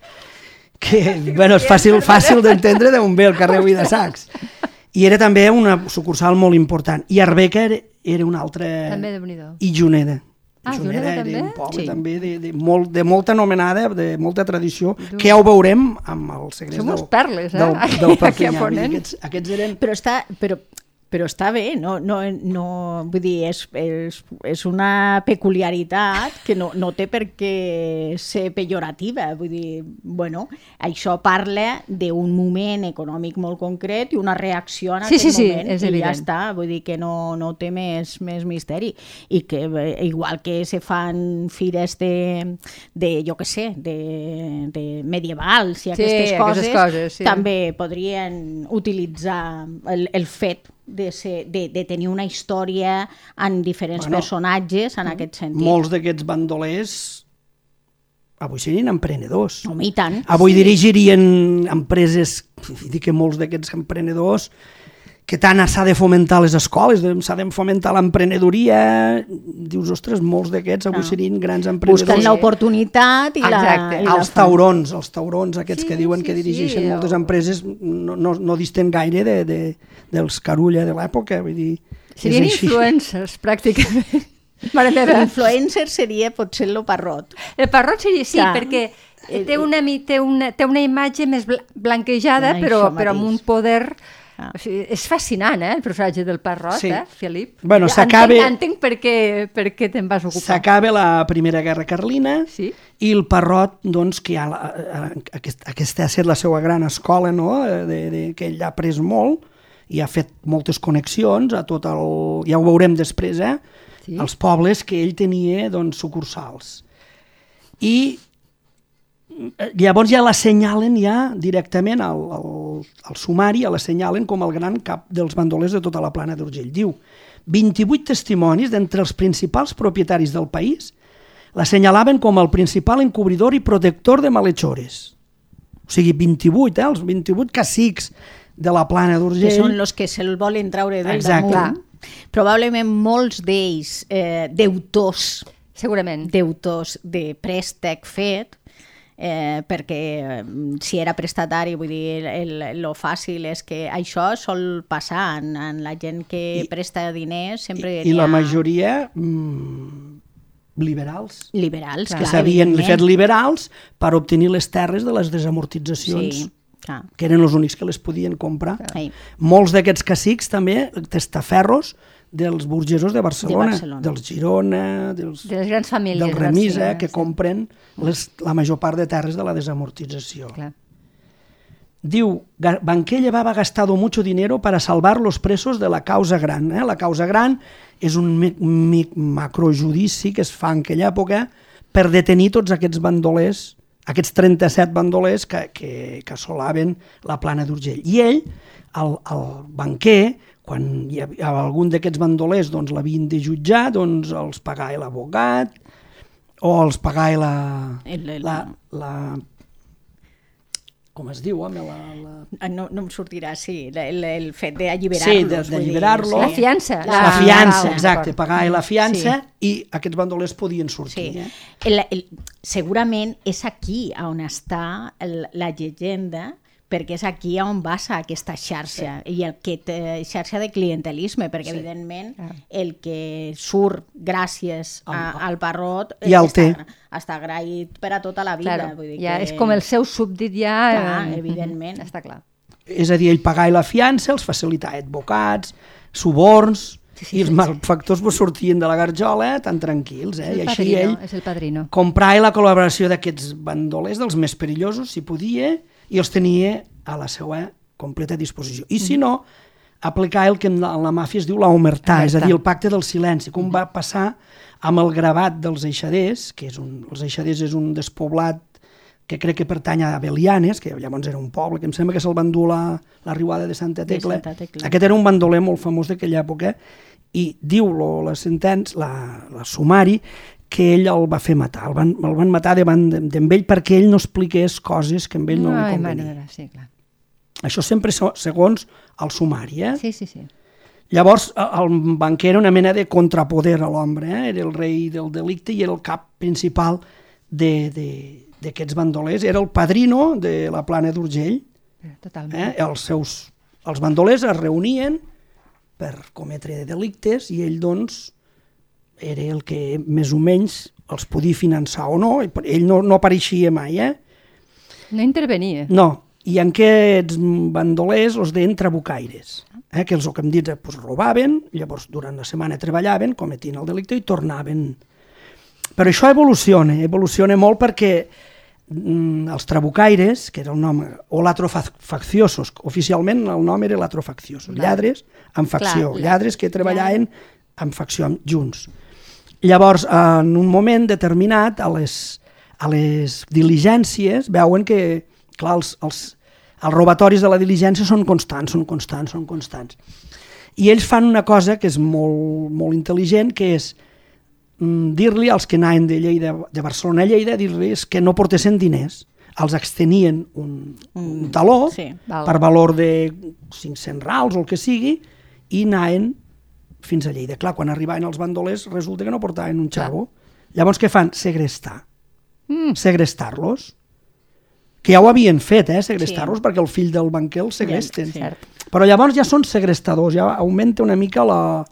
que bueno, és fàcil, fàcil d'entendre d'on ve el carrer Buidasacs. I era també una sucursal molt important. I Arbeca era, era un altre... També, déu-n'hi-do. I Juneda. Ah, Juneda Juneda era també? un poble Sí. també de, de, molt, de molta anomenada, de molta tradició, que ja ho veurem amb el secret Som del, perles, eh? del, del Perpinyà. Aquests, aquests eren... Però està, però, però està bé, no, no, no, vull dir, és, és, és una peculiaritat que no, no té per què ser pejorativa, vull dir, bueno, això parla d'un moment econòmic molt concret i una reacció en Sí, aquest sí, sí, moment, és i ja evident. està, vull dir que no, no té més, més misteri, i que igual que se fan fires de, de jo que sé, de, de medievals i Sí, aquestes aquestes coses, coses, sí. també podrien utilitzar el, el fet de, ser, de, de tenir una història en diferents Bueno, personatges en aquest sentit. Molts d'aquests bandolers avui serien emprenedors. Home, i tant. Avui dirigirien empreses, dic que molts d'aquests emprenedors, que tant s'ha de fomentar les escoles, s'ha de fomentar l'emprenedoria, dius, ostres, molts d'aquests avui Ah. serien grans emprenedors. Busquen l'oportunitat i, la, Exacte. i la els taurons, els taurons aquests Sí, que diuen sí, que dirigeixen sí, moltes o- empreses no, no, no disten gaire de, de, dels Carulla de l'època, vull dir... Serien influencers, pràcticament. Mare meva. L'influencer seria potser el parrot. El parrot seria, sí, Clar. perquè té una, mi- té, una, té una imatge més bla- blanquejada, però, però amb un poder... Ah. O sigui, és fascinant, eh, el personatge del parrot, Sí. eh, Felip? Bueno, Ja s'acabe- Entenc, entenc per què, per què te'n vas ocupar. S'acaba la Primera Guerra Carlina Sí. i el Parrot, doncs, que ha, la- eh, aquest, aquesta ha estat la seva gran escola, no?, de, de, que ell ha après molt i ha fet moltes connexions a tot el... Ja ho veurem després, eh? Sí. Els pobles que ell tenia, doncs, sucursals. I eh, llavors ja l'assenyalen ja directament al, al, al sumari, ja l'assenyalen com el gran cap dels bandolers de tota la plana d'Urgell. Diu, 28 testimonis d'entre els principals propietaris del país l'assenyalaven com el principal encobridor i protector de malhechores. O sigui, 28, eh? els 28 cacics de la plana que d'Urgell. són els que se'l volen treure del Exacte. damunt. Probablement molts d'ells eh, deutors Segurament. deutors de préstec fet eh, perquè eh, si era prestatari, vull dir, el, el fàcil és que això sol passar en, en la gent que I- presta diners, sempre I, i la majoria mm, liberals. liberals, que clar, s'havien fet liberals per obtenir les terres de les desamortitzacions. Sí, clar. que eren els únics que les podien comprar. Ai. Molts d'aquests cacics també, testaferros dels burgesos de Barcelona, De Barcelona. dels Girona, dels, De les grans famílies. del Remisa, que compren les, la major part de terres de la desamortització. Clar. Diu, "Ga- Banquer llevaba gastado mucho dinero para salvar los presos de la causa gran. Eh? La causa gran és un macrojudici que es fa en aquella època per detenir tots aquests bandolers, aquests 37 bandolers que, que, que assolaven la plana d'Urgell. I ell, el, el banquer, quan hi havia algun d'aquests bandolers doncs, l'havien de jutjar, doncs els pagava l'abogat o els pagava la, El- el- la, la com es diu, home? La, la... Ah, No, no em sortirà, sí, el, el fet d'alliberar-los. Sí, d'alliberar-lo. La fiança. La, Ah, fiança, exacte, pagar la fiança Sí. i aquests bandolers podien sortir. Sí. Eh? El, el, segurament és aquí on està el, la llegenda perquè és aquí on basa aquesta xarxa sí. i el que té xarxa de clientelisme, perquè sí. evidentment Clar. el que surt gràcies a, al Parrot I el té. està, està agraït per a tota la vida. Claro, vull dir ja que... és com el seu súbdit ja... Clar, eh, evidentment. Està clar. És a dir, ell pagava la fiança, els facilitava advocats, suborns, Sí, sí, i els malfactors vos sortien de la garjola tan tranquils. Eh? És I el així padrino, ell és el padrino. comprava la col·laboració d'aquests bandolers, dels més perillosos, si podia, i els tenia a la seva completa disposició. I si no, aplicar el que en la, en la màfia es diu l'omertà, és a Omertà. dir, el pacte del silenci, com va passar amb el gravat dels eixaders, que és un, els eixaders és un despoblat que crec que pertany a Belianes, que llavors era un poble, que em sembla que se'l van dur la, la riuada de Santa De Tecla. Santa Tecla. Aquest era un bandoler molt famós d'aquella època i diu lo, la sentència, la, la sumari, que ell el va fer matar, el van, el van matar davant de- d'ell perquè ell no expliqués coses que amb ell no li Ai, convenia. mare meva, sí, clar. Això sempre segons el sumari, eh? Sí, sí, sí. Llavors, el banquer era una mena de contrapoder a l'home, eh? era el rei del delicte i era el cap principal de- de- d'aquests bandolers. Era el padrino de la plana d'Urgell. Eh, Totalment. Eh? Els, seus, els bandolers es reunien per cometre delictes i ell, doncs, era el que més o menys els podia finançar o no. Ell no, no apareixia mai, eh? No intervenia. No, i en aquests bandolers els deien trabucaires, eh, que els que hem dit eh, pues, robaven, llavors durant la setmana treballaven, cometien el delicte i tornaven. Però això evoluciona, evoluciona molt perquè mm, els trabucaires, que era el nom, o latrofacciosos, oficialment el nom era latrofacciosos, lladres amb facció, Clar, lladres que treballaven amb facció junts. Llavors, en un moment determinat, a les, a les diligències, veuen que, clar, els, els, els robatoris de la diligència són constants, són constants, són constants. I ells fan una cosa que és molt, molt intel·ligent, que és mm, dir-li als que anaven de Lleida, de Barcelona a Lleida, dir-los que no portessin diners. Els extenien un, un taló sí, val. per valor de 500 rals o el que sigui i anaven fins a Lleida. Clar, quan arribaven els bandolers resulta que no portaven un xavo. Llavors què fan? Segrestar. Mm. Segrestar-los. Que ja ho havien fet, eh, segrestar-los, Sí. perquè el fill del banquer els segresten. Sí. Però llavors ja són segrestadors, ja augmenta una mica la,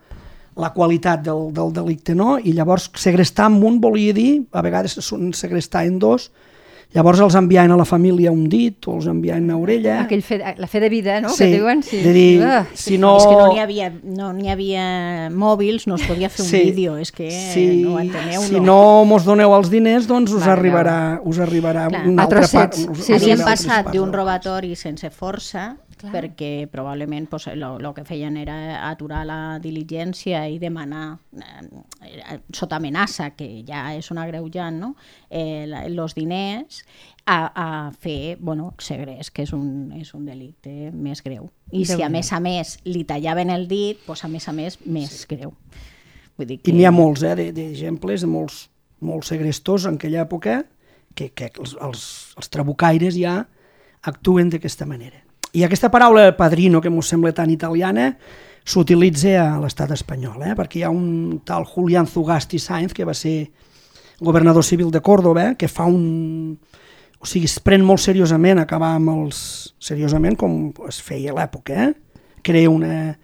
la qualitat del, del delicte, no? I llavors segrestar amb un volia dir, a vegades segrestar en dos, llavors els enviaven a la família un dit o els enviaven a orella. Aquell fe, la fe de vida, no? Sí, que diuen. Sí. de dir, Ah, si no... És que no n'hi havia, no n'hi havia mòbils, no es podia fer un Sí. vídeo, és que si, no ho enteneu, si no mos doneu els diners, doncs us Clar, arribarà, us arribarà Clar. una altra part. us Sí, sí, Havien sí. passat d'un robatori sense força, Clar. perquè probablement pues, el que feien era aturar la diligència i demanar, eh, sota amenaça, que ja és una greujant, no? eh, la- los diners, a, a fer bueno, segrest, que és un, és un delicte més greu. I si a més a més li tallaven el dit, doncs a més a més més sí. greu. Vull dir que... I n'hi ha molts, eh, de- d'exemples de molts, molts segrestors en aquella època que, que els, els, els trabucaires ja actuen d'aquesta manera. I aquesta paraula padrino, que ens sembla tan italiana, s'utilitza a l'estat espanyol, eh? perquè hi ha un tal Julián Zugasti Sainz, que va ser governador civil de Córdoba, que fa un, o sigui, es pren molt seriosament acabar amb els... seriosament com es feia a l'època, eh? Crea una,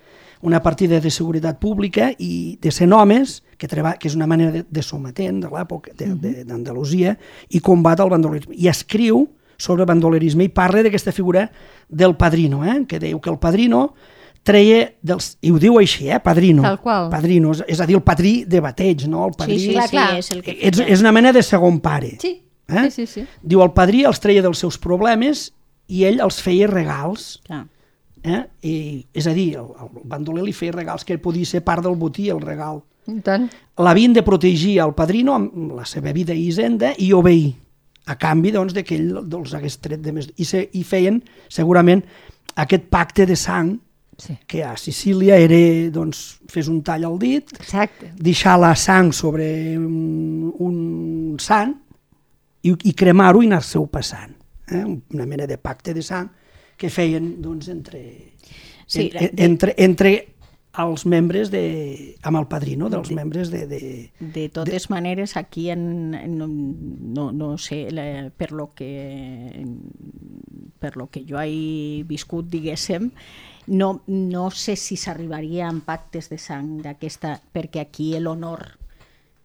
una partida de seguretat pública i de 100 homes, que, treba, que és una manera de, de sometent de l'època d'Andalusia, i combat el bandolerisme. I escriu sobre bandolerisme i parla d'aquesta figura del padrino, eh? que diu que el padrino treia dels... I ho diu així, eh? Padrino. Tal qual. Padrino, és, a dir, el padrí de bateig, no? El padrí... Sí, sí, Clar, sí, clar. és el que és, és una mena de segon pare. Sí, Eh? sí, sí, sí. Diu, el padrí els treia dels seus problemes i ell els feia regals. Clar. Eh? I, és a dir, el, el bandoler li feia regals que podia ser part del botí, el regal. I tant. L'havien de protegir al padrino amb la seva vida i hisenda i obeir, a canvi doncs, de que ell els hagués tret de més... I, se, I feien, segurament, aquest pacte de sang Sí. que a Sicília era, doncs, fes un tall al dit, Exacte. deixar la sang sobre un, un sant i, i cremar-ho i anar-se-ho passant. Eh? Una mena de pacte de sang que feien doncs, entre, Sí, en, de- entre, entre els membres de, amb el padrino dels membres de, de, De totes maneres, aquí en, en, no, no sé, la, per, lo que, per lo que jo he viscut, diguéssim, no, no sé si s'arribaria amb pactes de sang d'aquesta, perquè aquí l'honor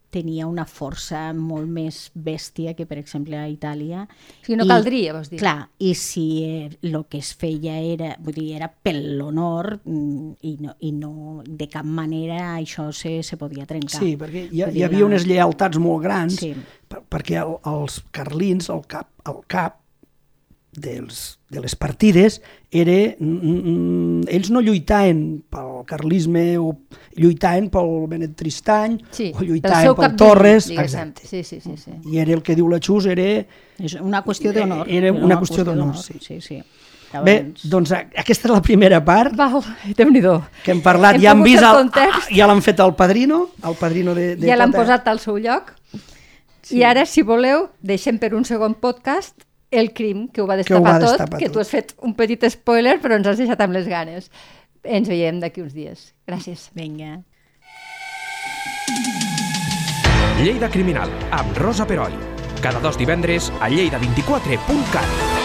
tenia una força molt més bèstia que, per exemple, a Itàlia. O sigui, no I- caldria, vols dir. Clar, i si el que es feia era, vull dir, era per l'honor mm, i, no, i no de cap manera això se, se podia trencar. Sí, perquè hi, Vull hi havia la- unes lleialtats molt grans, Sí. per, perquè el, els carlins, el cap, el cap dels, de les partides, era, mm, ells no lluitaven pel carlisme o lluitaven pel Benet Tristany Sí, o pel lluitaven pel capdill, Torres, exacte. Sí, sí, sí, sí. I era el que diu la Xus, era... És una qüestió d'honor. Era una qüestió d'honor, sí. sí, sí. Bé, doncs aquesta és la primera part Val, déu-n'hi-do. que hem parlat, Hem ja han vist, fer el, context. ja l'han fet el padrino, el padrino de... de Ja l'han tota- posat al seu lloc. I ara, si voleu, deixem per un segon podcast el crim que ho va ho destapar va tot, destapar que tot. tu has fet un petit spoiler, però ens has deixat amb les ganes. Ens veiem d'aquí uns dies. Gràcies. Vinga. Lleida Criminal, amb Rosa Peroi. Cada dos divendres a lleida24.cat.